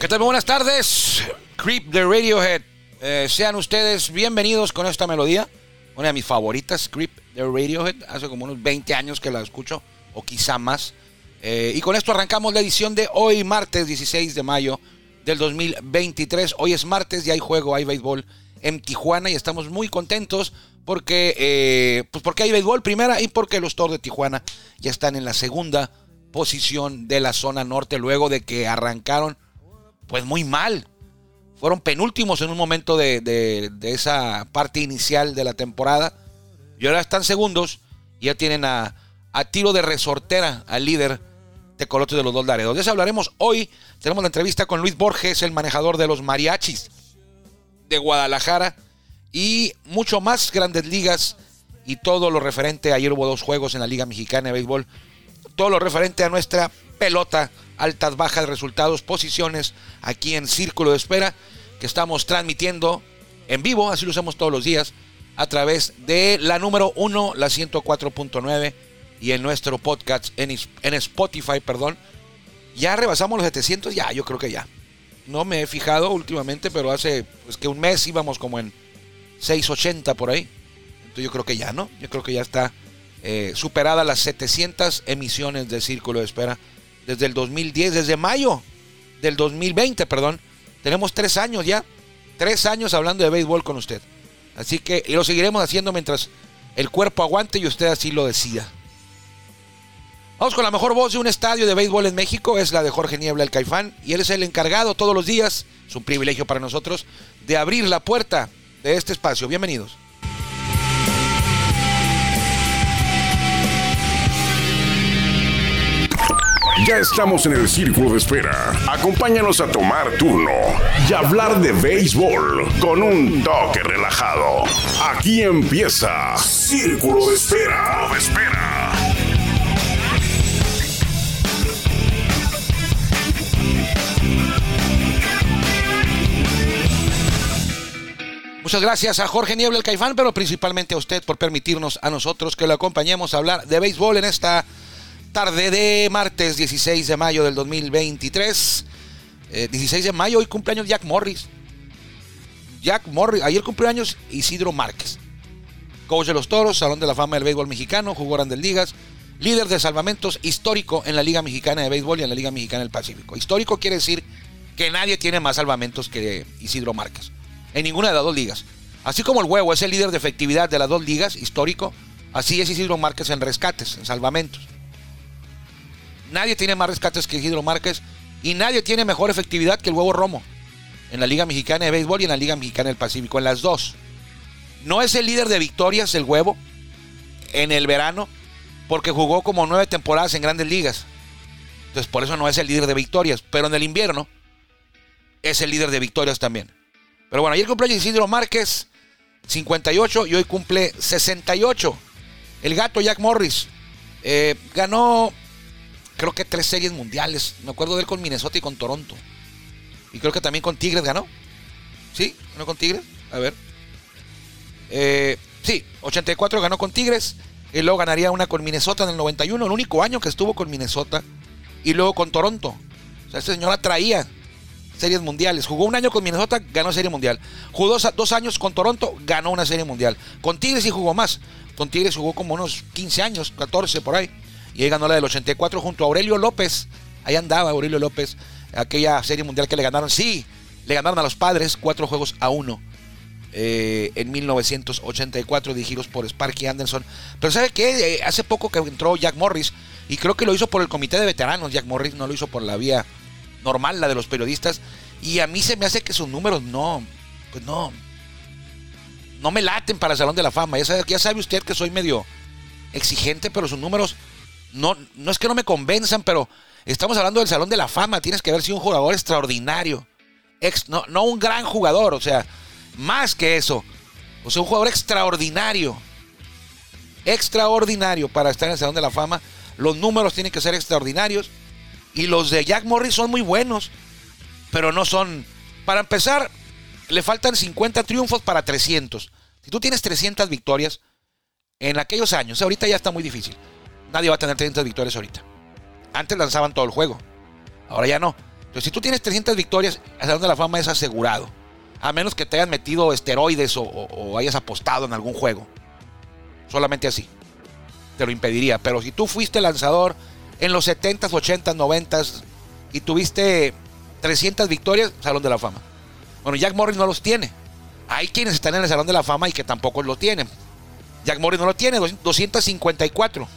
¿Qué tal? Buenas tardes. Creep de Radiohead. Eh, sean ustedes bienvenidos con esta melodía. Una de mis favoritas, Creep de Radiohead. Hace como unos 20 años que la escucho, o quizá más. Eh, y con esto arrancamos la edición de hoy, martes 16 de mayo del 2023. Hoy es martes y hay juego, hay béisbol en Tijuana y estamos muy contentos porque, eh, pues porque hay béisbol primera y porque los Toros de Tijuana ya están en la segunda posición de la zona norte luego de que arrancaron pues muy mal. Fueron penúltimos en un momento de, de- esa parte inicial de la temporada. Y ahora están segundos y ya tienen a, a tiro de resortera al líder de Colotes de los Dos. De eso hablaremos hoy. Tenemos la entrevista con Luis Borges, el manejador de los mariachis de Guadalajara. Y mucho más grandes ligas y todo lo referente. Ayer hubo dos juegos en la Liga Mexicana de Béisbol todo lo referente a nuestra pelota, altas, bajas, resultados, posiciones, aquí en Círculo de Espera, que estamos transmitiendo en vivo, así lo hacemos todos los días, a través de la número 1, la 104.9, y en nuestro podcast, en, en Spotify, perdón. Ya rebasamos los 700, ya, yo creo que ya. No me he fijado últimamente, pero hace pues, que un mes íbamos como en 680 por ahí. Entonces yo creo que ya, ¿no? Yo creo que ya está eh, superada las 700 emisiones de Círculo de Espera desde el 2010, desde mayo del 2020, perdón. Tenemos tres años ya, tres años hablando de béisbol con usted. Así que y lo seguiremos haciendo mientras el cuerpo aguante y usted así lo decida. Vamos con la mejor voz de un estadio de béisbol en México, es la de Jorge Niebla, el Caifán, y él es el encargado todos los días, es un privilegio para nosotros, de abrir la puerta de este espacio. Bienvenidos. Ya estamos en el círculo de espera. Acompáñanos a tomar turno y hablar de béisbol con un toque relajado. Aquí empieza Círculo de Espera. de espera. Muchas gracias a Jorge Niebla, el Caifán, pero principalmente a usted por permitirnos a nosotros que lo acompañemos a hablar de béisbol en esta tarde de martes 16 de mayo del 2023. Eh, 16 de mayo, hoy cumpleaños Jack Morris. Jack Morris, ayer cumpleaños Isidro Márquez. Coach de los Toros, Salón de la Fama del Béisbol Mexicano, jugó grandes ligas, líder de salvamentos histórico en la Liga Mexicana de Béisbol y en la Liga Mexicana del Pacífico. Histórico quiere decir que nadie tiene más salvamentos que Isidro Márquez. En ninguna de las dos ligas. Así como el huevo es el líder de efectividad de las dos ligas, histórico, así es Isidro Márquez en rescates, en salvamentos. Nadie tiene más rescates que Isidro Márquez y nadie tiene mejor efectividad que el huevo Romo en la Liga Mexicana de Béisbol y en la Liga Mexicana del Pacífico, en las dos. No es el líder de victorias el huevo en el verano porque jugó como nueve temporadas en grandes ligas. Entonces por eso no es el líder de victorias, pero en el invierno es el líder de victorias también. Pero bueno, ayer cumpleaños Isidro Márquez, 58, y hoy cumple 68. El gato Jack Morris eh, ganó, creo que tres series mundiales. Me acuerdo de él con Minnesota y con Toronto. Y creo que también con Tigres ganó. ¿Sí? ¿Ganó con Tigres? A ver. Eh, sí, 84 ganó con Tigres. Y luego ganaría una con Minnesota en el 91, el único año que estuvo con Minnesota. Y luego con Toronto. O sea, este señor atraía series mundiales. Jugó un año con Minnesota, ganó serie mundial. Jugó dos, años con Toronto, ganó una serie mundial. Con Tigres sí jugó más. Con Tigres jugó como unos 15 años, 14 por ahí. Y ahí ganó la del 84 junto a Aurelio López. Ahí andaba Aurelio López, aquella serie mundial que le ganaron. Sí, le ganaron a los padres cuatro juegos a uno. eh, en 1984 dirigidos por Sparky Anderson. Pero ¿sabe qué? Eh, hace poco que entró Jack Morris, Y creo que lo hizo por el comité de veteranos, Jack Morris, no lo hizo por la vía normal, la de los periodistas. Y a mí se me hace que sus números no, pues no, no me laten para el Salón de la Fama. Ya sabe, ya sabe usted que soy medio exigente, pero sus números no, no es que no me convenzan, pero estamos hablando del Salón de la Fama. Tienes que haber sido un jugador extraordinario. Ex, no, no un gran jugador, o sea, más que eso. O sea, un jugador extraordinario. Extraordinario para estar en el Salón de la Fama. Los números tienen que ser extraordinarios. Y los de Jack Morris son muy buenos. Pero no son. Para empezar, le faltan 50 triunfos para 300. Si tú tienes 300 victorias, en aquellos años, ahorita ya está muy difícil. Nadie va a tener 300 victorias ahorita. Antes lanzaban todo el juego. Ahora ya no. Entonces, si tú tienes 300 victorias, el Salón la Fama es asegurado. A menos que te hayas metido esteroides o, hayas apostado en algún juego. Solamente así. Te lo impediría. Pero si tú fuiste lanzador en los 70s, 80s, 90s y tuviste 300 victorias, Salón de la Fama. Bueno, Jack Morris no los tiene. Hay quienes están en el Salón de la Fama y que tampoco lo tienen. Jack Morris no lo tiene, 254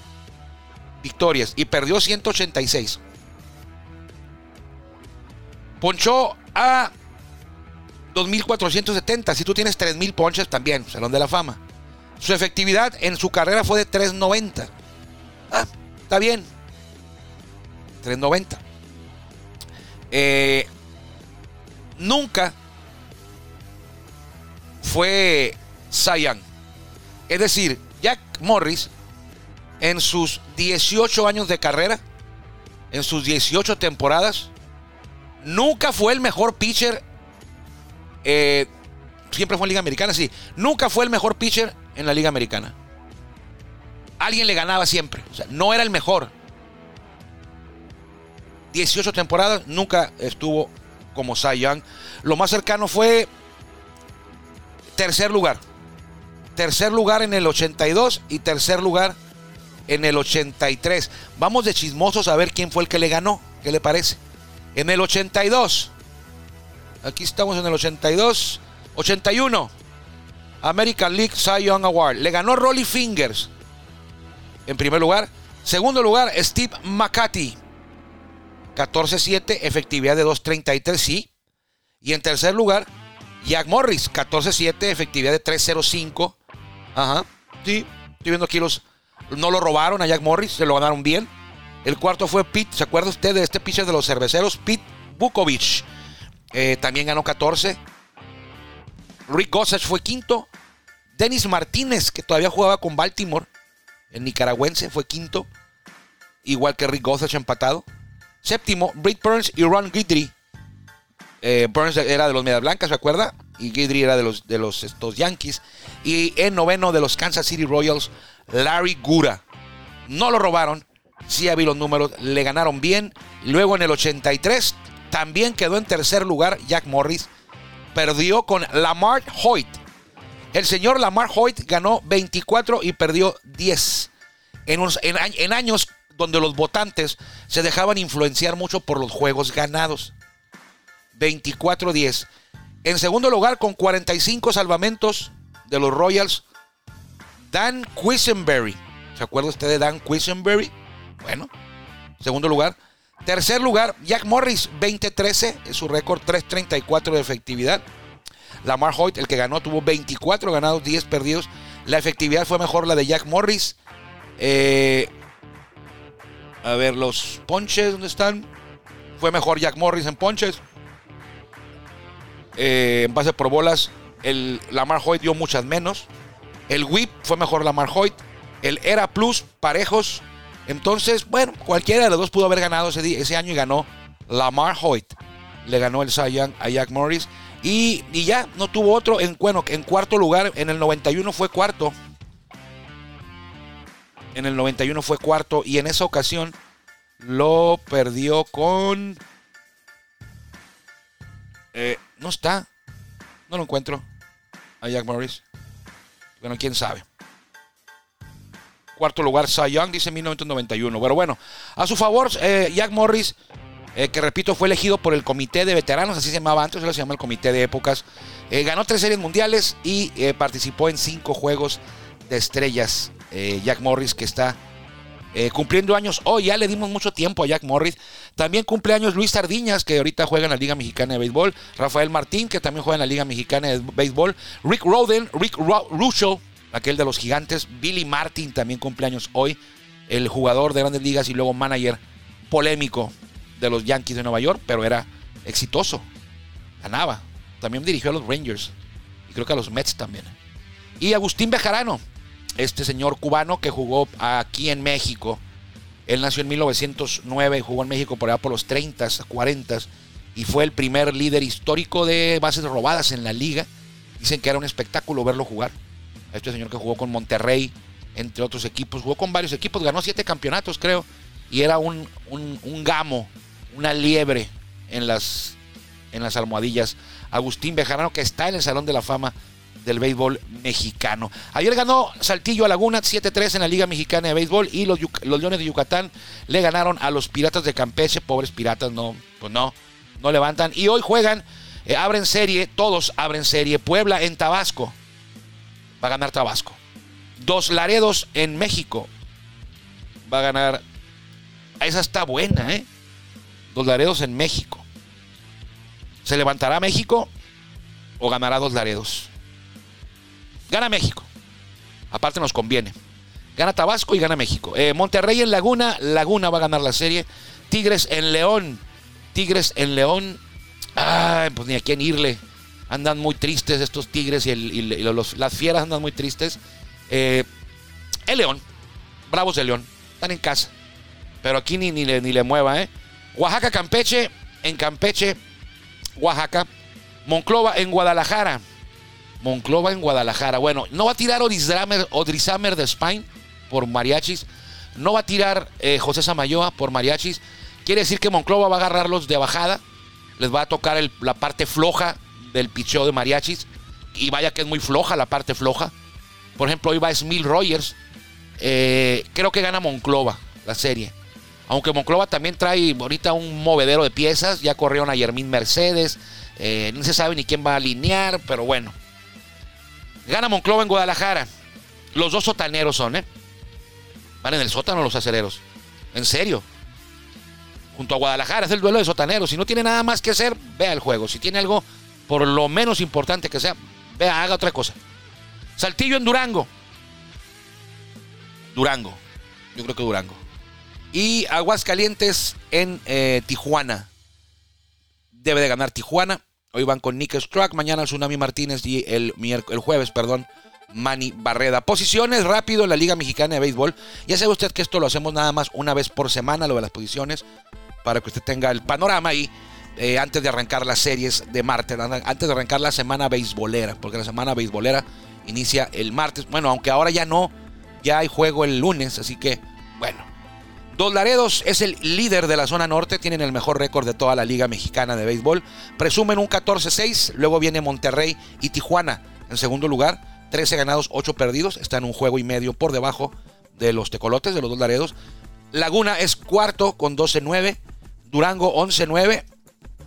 victorias y perdió 186. Ponchó a 2.470. Si tú tienes 3.000 ponches, también, Salón de la Fama. Su efectividad en su carrera fue de 3.90. Ah, está bien. 3.90. Eh, nunca fue Cy Es decir, Jack Morris, en sus 18 años de carrera, en sus 18 temporadas, nunca fue el mejor pitcher. Eh, siempre fue en Liga Americana, sí. Nunca fue el mejor pitcher en la Liga Americana. Alguien le ganaba siempre. O sea, no era el mejor. 18 temporadas, nunca estuvo como Cy Young. Lo más cercano fue tercer lugar. Tercer lugar en el 82 y tercer lugar en el 83. Vamos de chismosos a ver quién fue el que le ganó. ¿Qué le parece? En el 82. Aquí estamos en el 82. 81. American League Cy Young Award. Le ganó Rolly Fingers. En primer lugar. Segundo lugar, Steve McCarthy. 14-7, efectividad de 2.33, sí. Y en tercer lugar, Jack Morris, 14-7, efectividad de 3.05. Ajá, sí. Estoy viendo aquí los. No lo robaron a Jack Morris, se lo ganaron bien. El cuarto fue Pete, ¿se acuerda usted de este pitcher de los cerveceros? Pete Bukovic. Eh, también ganó 14. Rick Gossage fue quinto. Dennis Martínez, que todavía jugaba con Baltimore, el nicaragüense, fue quinto. Igual que Rick Gossage empatado. Séptimo, Britt Burns y Ron Guidry. Eh, Burns era de los Medias Blancas, ¿se acuerda? Y Guidry era de los, de los estos Yankees. Y en noveno de los Kansas City Royals, Larry Gura. No lo robaron. Sí había los números, le ganaron bien. Luego en el 83 también quedó en tercer lugar Jack Morris. Perdió con Lamar Hoyt. El señor Lamar Hoyt ganó 24 y perdió 10. En, en, en años donde los votantes se dejaban influenciar mucho por los juegos ganados. 24-10. En segundo lugar, con 45 salvamentos de los Royals, Dan Quisenberry. ¿Se acuerda usted de Dan Quisenberry? Bueno, segundo lugar. Tercer lugar, Jack Morris, 20-13, es su récord, 3.34 de efectividad. Lamar Hoyt, el que ganó, tuvo 24 ganados, 10 perdidos. La efectividad fue mejor la de Jack Morris. Eh, a ver, los ponches, ¿dónde están? Fue mejor Jack Morris en ponches. Eh, en base por bolas, el Lamar Hoyt dio muchas menos. El whip fue mejor Lamar Hoyt. El Era Plus, parejos. Entonces, bueno, cualquiera de los dos pudo haber ganado ese, ese año y ganó Lamar Hoyt. Le ganó el Cy Young a Jack Morris. Y, y, ya no tuvo otro. En, bueno, en cuarto lugar, en el 91 fue cuarto en el 91 fue cuarto y en esa ocasión lo perdió con... Eh, no está. No lo encuentro. A Jack Morris. Bueno, quién sabe. Cuarto lugar, Cy Young, dice 1991. Pero bueno, a su favor, eh, Jack Morris, eh, que repito, fue elegido por el Comité de Veteranos, así se llamaba antes, ahora se llama el Comité de Épocas. ganó tres series mundiales y participó en cinco juegos de estrellas eh, Jack Morris, que está Eh, cumpliendo años hoy, ya le dimos mucho tiempo a Jack Morris. También cumple años Luis Sardiñas, que ahorita juega en la Liga Mexicana de Béisbol. Rafael Martín, que también juega en la Liga Mexicana de Béisbol. Rick Roden, Rick Russo, aquel de los gigantes. Billy Martin también cumple años hoy. El jugador de grandes ligas y luego manager polémico de los Yankees de Nueva York, pero era exitoso. Ganaba. También dirigió a los Rangers. Y creo que a los Mets también. Y Agustín Bejarano, este señor cubano que jugó aquí en México. Él nació en 1909 y jugó en México por allá por los 30, 40 y fue el primer líder histórico de bases robadas en la liga. Dicen que era un espectáculo verlo jugar. Este señor que jugó con Monterrey, entre otros equipos, jugó con varios equipos, ganó siete campeonatos creo, y era un, un, gamo, una liebre en las, en las almohadillas. Agustín Bejarano que está en el Salón de la Fama del béisbol mexicano. Ayer ganó Saltillo a Laguna 7-3 en la Liga Mexicana de Béisbol y los, Leones de Yucatán le ganaron a los Piratas de Campeche. Pobres Piratas, no, pues no, no levantan. Y hoy juegan, eh, abren serie, todos abren serie. Puebla en Tabasco. Va a ganar Tabasco. Dos Laredos en México. Va a ganar. Esa está buena, ¿eh? Dos Laredos en México. ¿Se levantará México o ganará dos Laredos? Gana México. Aparte nos conviene. Gana Tabasco y gana México. Eh, Monterrey en Laguna. Laguna va a ganar la serie. Tigres en León. Tigres en León. Ay, pues ni a quién irle. Andan muy tristes estos Tigres y, las fieras andan muy tristes. Eh, el León. Bravos de León. Están en casa. Pero aquí ni, ni, le, ni le mueva, ¿eh? Oaxaca, Campeche. En Campeche, Oaxaca. Monclova en Guadalajara. Monclova en Guadalajara. Bueno, no va a tirar Odrizamer de Spain por mariachis. No va a tirar eh, José Samayoa por mariachis. Quiere decir que Monclova va a agarrarlos de bajada. Les va a tocar la parte floja del picheo de mariachis. Y vaya que es muy floja la parte floja. Por ejemplo, hoy va Smil Rogers. Eh, creo que gana Monclova la serie. Aunque Monclova también trae ahorita un movedero de piezas. Ya corrieron a Yermín Mercedes. Eh, no se sabe ni quién va a alinear, pero bueno. Gana Monclova en Guadalajara. Los dos sotaneros son, ¿eh? Van en el sótano los aceleros. En serio. Junto a Guadalajara es el duelo de sotaneros. Si no tiene nada más que hacer, vea el juego. Si tiene algo por lo menos importante que sea, vea, haga otra cosa. Saltillo en Durango. Durango. Yo creo que Durango. Y Aguascalientes en eh, Tijuana. Debe de ganar Tijuana. Hoy van con Nick Struck, mañana Tsunami Martínez y el, el jueves, perdón, Manny Barreda. Posiciones rápido en la Liga Mexicana de Béisbol. Ya sabe usted que esto lo hacemos nada más una vez por semana, lo de las posiciones, para que usted tenga el panorama ahí eh, antes de arrancar las series de martes, antes de arrancar la semana beisbolera, porque la semana beisbolera inicia el martes. Bueno, aunque ahora ya no, ya hay juego el lunes, así que, bueno. Dos Laredos es el líder de la zona norte, tienen el mejor récord de toda la Liga Mexicana de Béisbol. Presumen un 14-6, luego viene Monterrey y Tijuana en segundo lugar. 13 ganados, 8 perdidos, están un juego y medio por debajo de los tecolotes, de los dos Laredos. Laguna es cuarto con 12-9, Durango 11-9,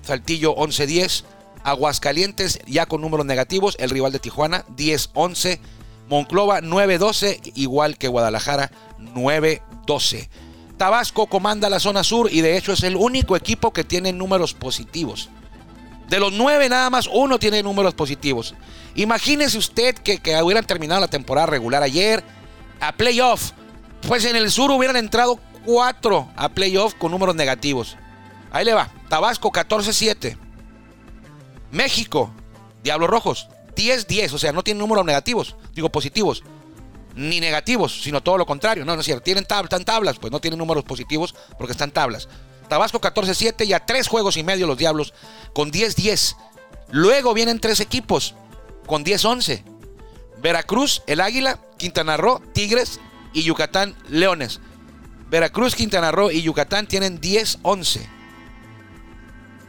Saltillo 11-10, Aguascalientes ya con números negativos, el rival de Tijuana 10-11, Monclova 9-12, igual que Guadalajara 9-12. Tabasco comanda la zona sur y de hecho es el único equipo que tiene números positivos. De los nueve, nada más uno tiene números positivos. Imagínese usted que, hubieran terminado la temporada regular ayer a playoff. Pues en el sur hubieran entrado cuatro a playoff con números negativos. Ahí le va. Tabasco 14-7. México, Diablos Rojos 10-10. O sea, no tiene números negativos, digo positivos ni negativos, sino todo lo contrario. No, no es cierto. Tienen están tablas, pues no tienen números positivos porque están tablas. Tabasco 14-7 y a tres juegos y medio los Diablos con 10-10. Luego vienen tres equipos con 10-11. Veracruz, el Águila, Quintana Roo, Tigres y Yucatán, Leones. Veracruz, Quintana Roo y Yucatán tienen 10-11.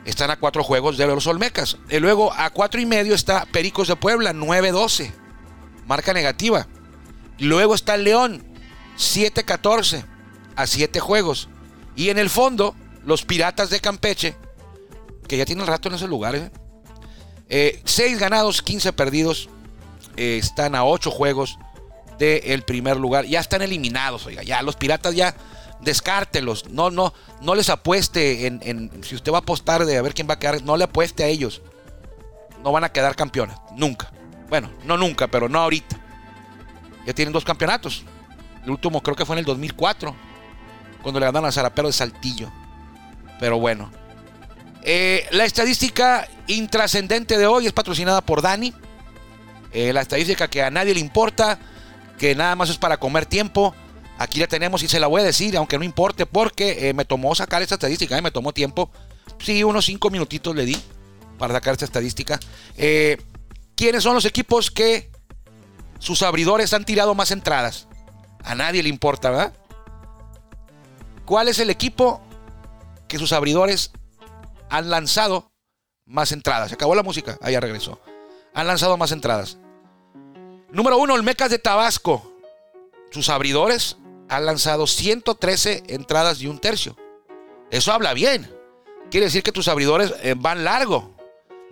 Están a cuatro juegos de los Olmecas. Y luego a cuatro y medio está Pericos de Puebla, 9-12. Marca negativa. Luego está el León, 7-14 a 7 juegos. Y en el fondo, los Piratas de Campeche, que ya tienen rato en esos lugares. 6 eh, ganados, 15 perdidos. Eh, están a 8 juegos del primer lugar. Ya están eliminados, oiga, ya los piratas ya descártelos. No, no, no les apueste en- si usted va a apostar de a ver quién va a quedar, no le apueste a ellos. No van a quedar campeones, nunca. Bueno, no nunca, pero no ahorita. Ya tienen dos campeonatos. El último creo que fue en el 2004, cuando le ganaron a Zarapero de Saltillo. Pero bueno. Eh, la estadística intrascendente de hoy es patrocinada por Dani. Eh, la estadística que a nadie le importa, que nada más es para comer tiempo. Aquí la tenemos y se la voy a decir, aunque no importe, porque eh, me tomó sacar esta estadística, me tomó tiempo. Sí, unos cinco minutitos le di para sacar esta estadística. ¿Quiénes son los equipos que sus abridores han tirado más entradas? A nadie le importa, ¿verdad? ¿Cuál es el equipo que sus abridores han lanzado más entradas? Se acabó la música, ahí ya regresó. Han lanzado más entradas. Número uno, Olmecas de Tabasco. Sus abridores han lanzado 113 entradas y un tercio. Eso habla bien. Quiere decir que tus abridores eh, van largo.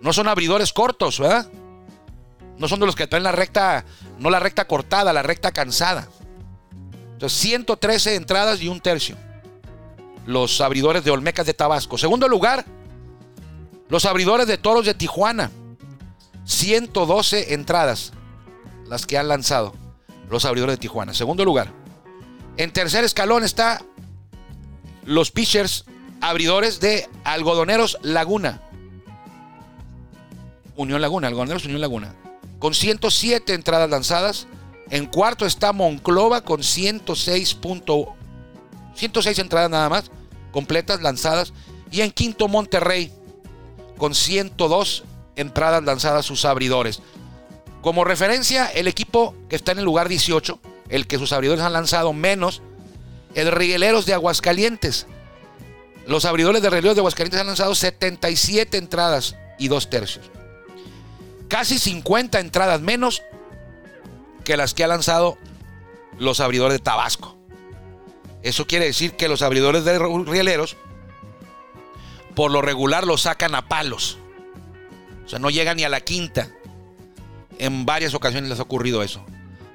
No son abridores cortos, ¿verdad? No son de los que traen la recta, no la recta cortada, la recta cansada. Entonces, 113 entradas y un tercio. Los abridores de Olmecas de Tabasco. Segundo lugar, los abridores de Toros de Tijuana. 112 entradas las que han lanzado los abridores de Tijuana. Segundo lugar. En tercer escalón está los pitchers abridores de Algodoneros Laguna. Unión Laguna, Algodoneros Unión Laguna. Con 107 entradas lanzadas. En cuarto está Monclova con 106. punto- 106 entradas nada más, completas lanzadas. Y en quinto Monterrey con 102 entradas lanzadas sus abridores. Como referencia, el equipo que está en el lugar 18, el que sus abridores han lanzado menos, el Rigueleros de Aguascalientes. Los abridores de Rigueleros de Aguascalientes han lanzado 77 entradas y dos tercios. Casi 50 entradas menos que las que ha lanzado los abridores de Tabasco. Eso quiere decir que los abridores de Rigueleros, por lo regular, los sacan a palos. O sea, no llegan ni a la quinta. En varias ocasiones les ha ocurrido eso.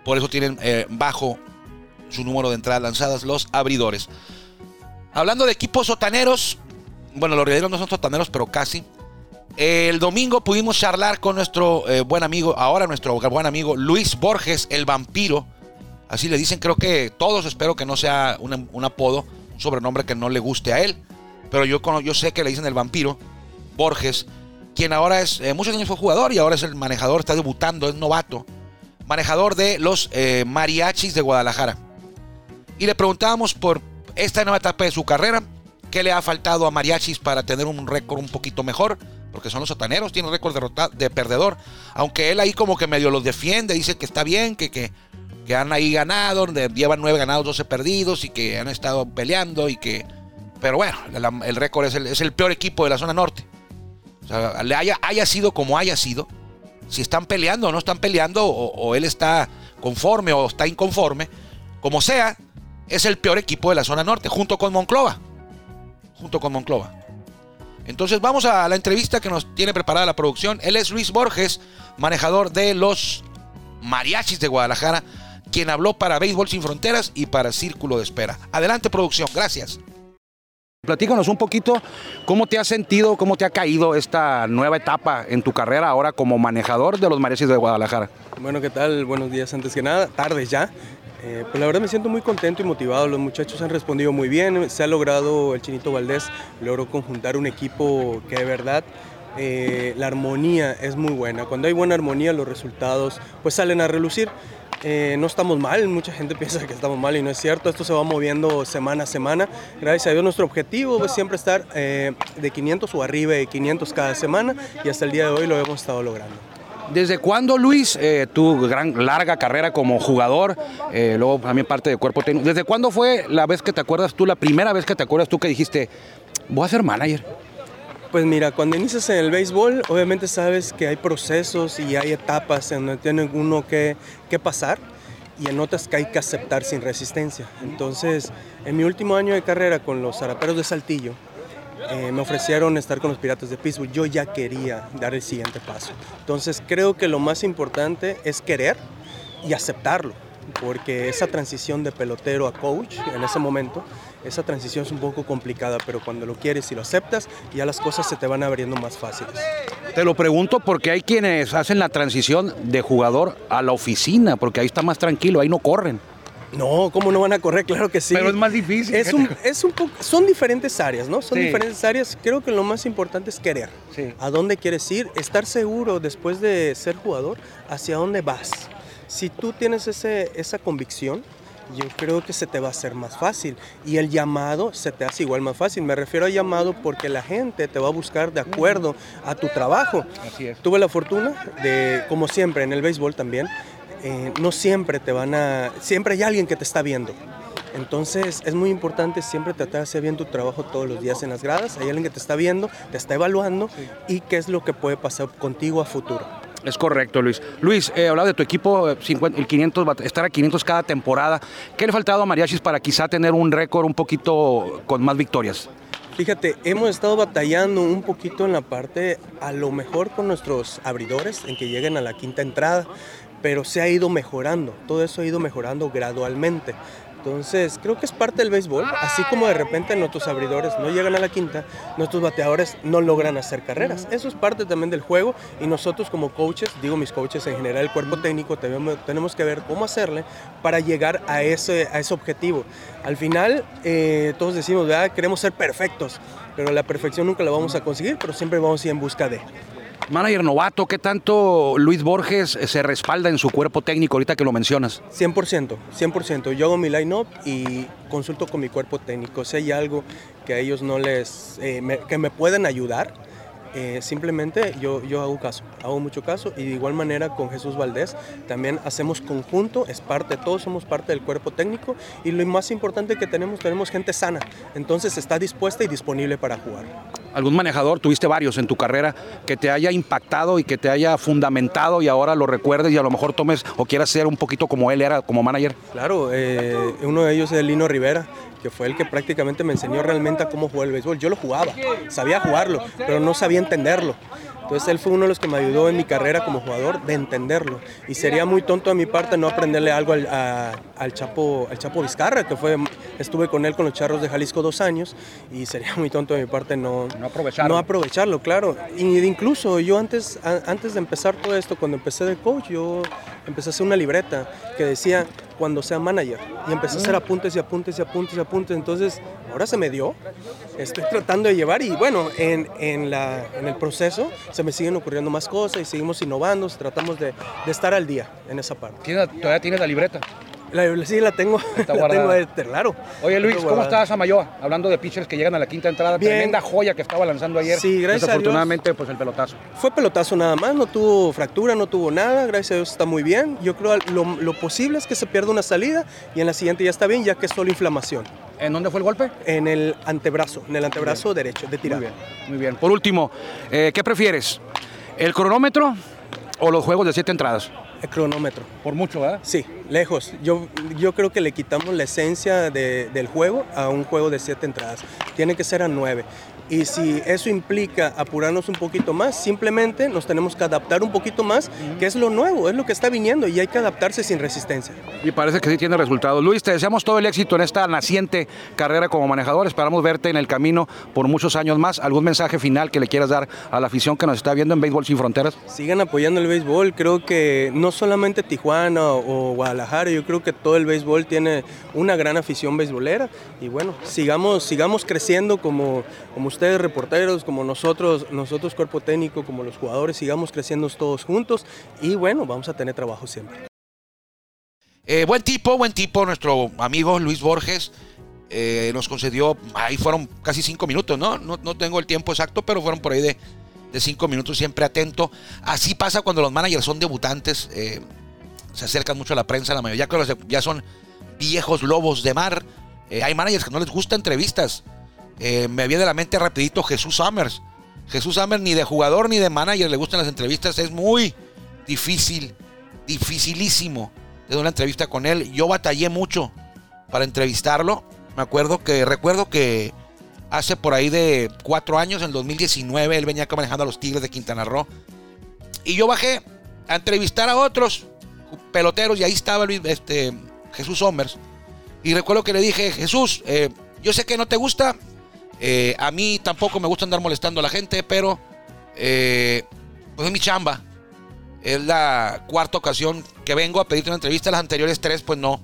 Por eso tienen eh, bajo su número de entradas lanzadas los abridores. Hablando de equipos sotaneros, bueno, los rieleros no son sotaneros, pero casi. El domingo pudimos charlar con nuestro eh, buen amigo, ahora nuestro buen amigo Luis Borges, el vampiro. Así le dicen, creo que todos, espero que no sea un, apodo, un sobrenombre que no le guste a él. Pero yo, yo sé que le dicen el vampiro, Borges, quien ahora es, eh, muchos años fue jugador y ahora es el manejador, está debutando, es novato. Manejador de los eh, mariachis de Guadalajara. Y le preguntábamos por esta nueva etapa de su carrera, qué le ha faltado a Mariachis para tener un récord un poquito mejor, porque son los sotaneros, tienen récord de perdedor, aunque él ahí como que medio los defiende, dice que está bien, que, que, que han ahí ganado, llevan nueve ganados, 12 perdidos y que han estado peleando y que... Pero bueno, el récord es el, es el peor equipo de la zona norte. O sea, le haya, haya sido como haya sido, si están peleando o no están peleando, o él está conforme o está inconforme, como sea, es el peor equipo de la zona norte, junto con Monclova. Junto con Monclova. Entonces vamos a la entrevista que nos tiene preparada la producción. Él es Luis Borges, manejador de los Mariachis de Guadalajara, quien habló para Béisbol Sin Fronteras y para Círculo de Espera. Adelante producción, gracias. Platícanos un poquito cómo te has sentido, cómo te ha caído esta nueva etapa en tu carrera ahora como manejador de los mariachis de Guadalajara. Bueno, ¿qué tal? Buenos días antes que nada, tardes ya. Eh, pues la verdad me siento muy contento y motivado, los muchachos han respondido muy bien, se ha logrado, el Chinito Valdés logró conjuntar un equipo que de verdad eh, la armonía es muy buena. Cuando hay buena armonía los resultados pues salen a relucir. Eh, no estamos mal, mucha gente piensa que estamos mal y no es cierto, esto se va moviendo semana a semana. Gracias a Dios nuestro objetivo es siempre estar de 500 o arriba de 500 cada semana y hasta el día de hoy lo hemos estado logrando. ¿Desde cuándo, Luis, eh, tu gran larga carrera como jugador, eh, luego también parte de cuerpo técnico, ¿desde cuándo fue la vez que te acuerdas tú, la primera vez que te acuerdas tú que dijiste, voy a ser manager? Pues mira, cuando inicias en el béisbol, obviamente sabes que hay procesos y hay etapas en donde tiene uno que, que pasar y en otras que hay que aceptar sin resistencia. Entonces, en mi último año de carrera con los Zaraperos de Saltillo, eh, me ofrecieron estar con los Piratas de Pittsburgh. Yo ya quería dar el siguiente paso. Entonces, creo que lo más importante es querer y aceptarlo. porque esa transición de pelotero a coach en ese momento, esa transición es un poco complicada, pero cuando lo quieres y lo aceptas, ya las cosas se te van abriendo más fáciles. Te lo pregunto porque hay quienes hacen la transición de jugador a la oficina, porque ahí está más tranquilo, ahí no corren. No, ¿cómo no van a correr? Claro que sí. Pero es más difícil. Es un, es un poco, son diferentes áreas, ¿no? Son Sí. diferentes áreas. Creo que lo más importante es querer. Sí. ¿A dónde quieres ir? Estar seguro después de ser jugador hacia dónde vas. Si tú tienes ese, esa convicción, yo creo que se te va a hacer más fácil. Y el llamado se te hace igual más fácil. Me refiero a llamado porque la gente te va a buscar de acuerdo a tu trabajo. Así es. Tuve la fortuna de, como siempre, en el béisbol también, eh, no siempre te van a... Siempre hay alguien que te está viendo. Entonces es muy importante siempre tratar de hacer bien tu trabajo todos los días en las gradas. Hay alguien que te está viendo, te está evaluando y qué es lo que puede pasar contigo a futuro. Es correcto, Luis. Luis, eh, hablaba de tu equipo, eh, 50 el 500, bat- estar a 500 cada temporada. ¿Qué le ha faltado a Mariachis para quizá tener un récord un poquito con más victorias? Fíjate, hemos estado batallando un poquito en la parte, a lo mejor con nuestros abridores, en que lleguen a la quinta entrada, pero se ha ido mejorando, todo eso ha ido mejorando gradualmente. Entonces, creo que es parte del béisbol, así como de repente nuestros abridores no llegan a la quinta, nuestros bateadores no logran hacer carreras. Eso es parte también del juego y nosotros como coaches, digo mis coaches en general, el cuerpo técnico, tenemos, que ver cómo hacerle para llegar a ese, a ese objetivo. Al final, eh, todos decimos, ¿verdad? queremos ser perfectos, pero la perfección nunca la vamos a conseguir, pero siempre vamos a ir en busca de. Manager novato, ¿qué tanto Luis Borges eh, se respalda en su cuerpo técnico ahorita que lo mencionas? 100%, 100%. Yo hago mi line-up y consulto con mi cuerpo técnico. Si hay algo que a ellos no les, eh, me- que me pueden ayudar, eh, simplemente yo, yo hago caso, hago mucho caso. Y de igual manera con Jesús Valdés también hacemos conjunto, es parte, todos somos parte del cuerpo técnico. Y lo más importante que tenemos, tenemos gente sana. Entonces está dispuesta y disponible para jugar. ¿Algún manejador, tuviste varios en tu carrera, que te haya impactado y que te haya fundamentado y ahora lo recuerdes y a lo mejor tomes o quieras ser un poquito como él era como manager? Claro, eh, uno de ellos es Lino Rivera, que fue el que prácticamente me enseñó realmente a cómo jugar el béisbol. Yo lo jugaba, sabía jugarlo, pero no sabía entenderlo. Entonces él fue uno de los que me ayudó en mi carrera como jugador de entenderlo. Y sería muy tonto de mi parte no aprenderle algo al, a- al Chapo, al Chapo Vizcarra, que fue, estuve con él con los Charros de Jalisco dos años, y sería muy tonto de mi parte no, No aprovecharlo. no aprovecharlo, claro. Y incluso yo antes, a- antes de empezar todo esto, cuando empecé de coach, yo empecé a hacer una libreta que decía cuando sea manager. Y empecé a hacer apuntes y apuntes y apuntes y apuntes. Entonces, ahora se me dio. Estoy tratando de llevar y bueno, en, en, la, en el proceso se me siguen ocurriendo más cosas y seguimos innovando, tratamos de, de estar al día en esa parte. ¿Todavía tienes la libreta? La, sí, la tengo, Está la tengo, este, claro. Oye Luis, ¿cómo estás Samayoa? Hablando de pitchers que llegan a la quinta entrada, Bien. tremenda joya que estaba lanzando ayer. Sí, gracias a Dios. Desafortunadamente, pues el pelotazo. Fue pelotazo nada más, no tuvo fractura, no tuvo nada, gracias a Dios está muy bien. Yo creo lo, lo posible es que se pierda una salida y en la siguiente ya está bien, ya que es solo inflamación. ¿En dónde fue el golpe? En el antebrazo, en el antebrazo derecho, de Muy tirada. bien, muy bien. Por último, eh, ¿qué prefieres? ¿El cronómetro o los juegos de siete entradas? El cronómetro. Por mucho, ¿verdad? Sí, lejos. Yo, yo creo que le quitamos la esencia de- del juego a un juego de siete entradas. Tiene que ser a nueve. Y si eso implica apurarnos un poquito más, simplemente nos tenemos que adaptar un poquito más, que es lo nuevo, es lo que está viniendo y hay que adaptarse sin resistencia. Y parece que sí tiene resultados. Luis, te deseamos todo el éxito en esta naciente carrera como manejador. Esperamos verte en el camino por muchos años más. ¿Algún mensaje final que le quieras dar a la afición que nos está viendo en Béisbol Sin Fronteras? Sigan apoyando el béisbol. Creo que no solamente Tijuana o, Guadalajara, yo creo que todo el béisbol tiene una gran afición beisbolera. Y bueno, sigamos, sigamos creciendo como, como ustedes reporteros, como nosotros, nosotros cuerpo técnico, como los jugadores, sigamos creciendo todos juntos. Y bueno, vamos a tener trabajo siempre. Eh, buen tipo, buen tipo, nuestro amigo Luis Borges. eh, nos concedió, ahí fueron casi cinco minutos, ¿no? ¿no? no tengo el tiempo exacto, pero fueron por ahí de, de cinco minutos, siempre atento. Así pasa cuando los managers son debutantes, eh, se acercan mucho a la prensa, la mayoría que ya son viejos lobos de mar. Hay managers que no les gusta entrevistas. Eh, me viene a la mente rapidito Jesús Summers. Jesús Summers ni de jugador ni de manager le gustan las entrevistas. Es muy difícil, dificilísimo de una entrevista con él. Yo batallé mucho para entrevistarlo. Me acuerdo que, recuerdo que hace por ahí de cuatro años, en el 2019, él venía acá manejando a los Tigres de Quintana Roo. Y yo bajé a entrevistar a otros peloteros y ahí estaba Luis, este, Jesús Somers. Y recuerdo que le dije, Jesús, eh, yo sé que no te gusta, eh, a mí tampoco me gusta andar molestando a la gente, pero eh, pues es mi chamba. Es la cuarta ocasión que vengo a pedirte una entrevista. Las anteriores tres, pues no,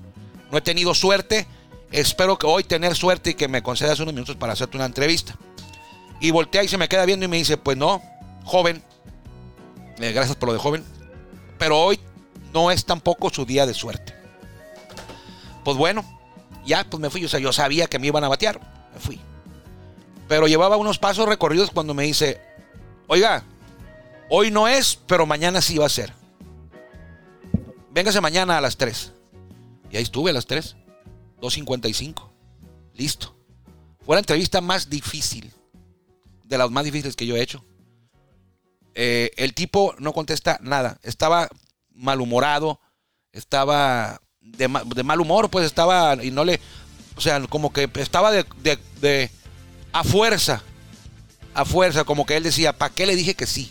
no he tenido suerte. Espero que hoy tener suerte y que me concedas unos minutos para hacerte una entrevista. Y voltea y se me queda viendo y me dice, pues no, joven, eh, gracias por lo de joven, pero hoy no es tampoco su día de suerte. Pues bueno, ya pues me fui, o sea, yo sabía que me iban a batear, me fui. Pero llevaba unos pasos recorridos cuando me dice, oiga, hoy no es, pero mañana sí va a ser. Véngase mañana a las 3. Y ahí estuve a las 3. 2.55. Listo. Fue la entrevista más difícil. De las más difíciles que yo he hecho. Eh, el tipo no contesta nada. Estaba malhumorado. Estaba de, ma- de mal humor, pues estaba. Y no le. O sea, como que estaba de- a fuerza. A fuerza. Como que él decía, ¿para qué le dije que sí?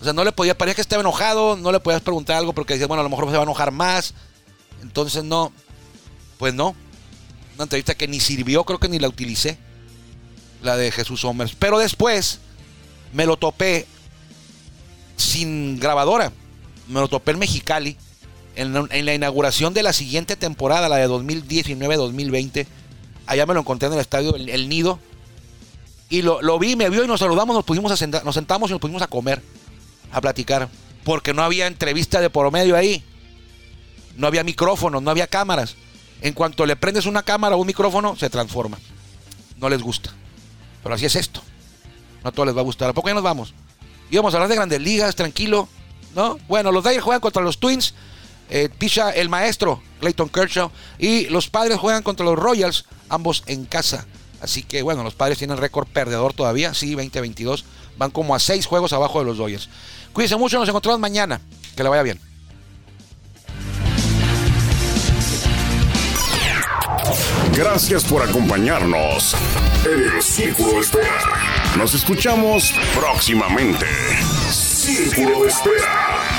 O sea, no le podía, parecía que estaba enojado, no le podías preguntar algo porque decía, bueno, a lo mejor se va a enojar más. Entonces no, pues no. Una entrevista que ni sirvió, creo que ni la utilicé. La de Jesús Somers. Pero después me lo topé sin grabadora. Me lo topé en Mexicali. En, en la inauguración de la siguiente temporada, la de 2019-2020. Allá me lo encontré en el estadio El, Nido. Y lo, lo vi, me vio y nos saludamos, nos pusimos a sentar, nos sentamos y nos pusimos a comer, a platicar. Porque no había entrevista de por medio ahí. No había micrófonos, no había cámaras. En cuanto le prendes una cámara o un micrófono, se transforma. No les gusta. Pero así es esto. No a todos les va a gustar. ¿A poco ya nos vamos? Íbamos a hablar de grandes ligas, tranquilo. ¿No? Bueno, los Dyers juegan contra los Twins. Eh, el maestro, Clayton Kershaw. Y los padres juegan contra los Royals, ambos en casa. Así que bueno, los padres tienen récord perdedor todavía. Sí, 20-22. Van como a seis juegos abajo de los Dodgers. Cuídense mucho, nos encontramos mañana. Que le vaya bien. Gracias por acompañarnos en el Círculo de Espera. Nos escuchamos próximamente. Círculo de Espera.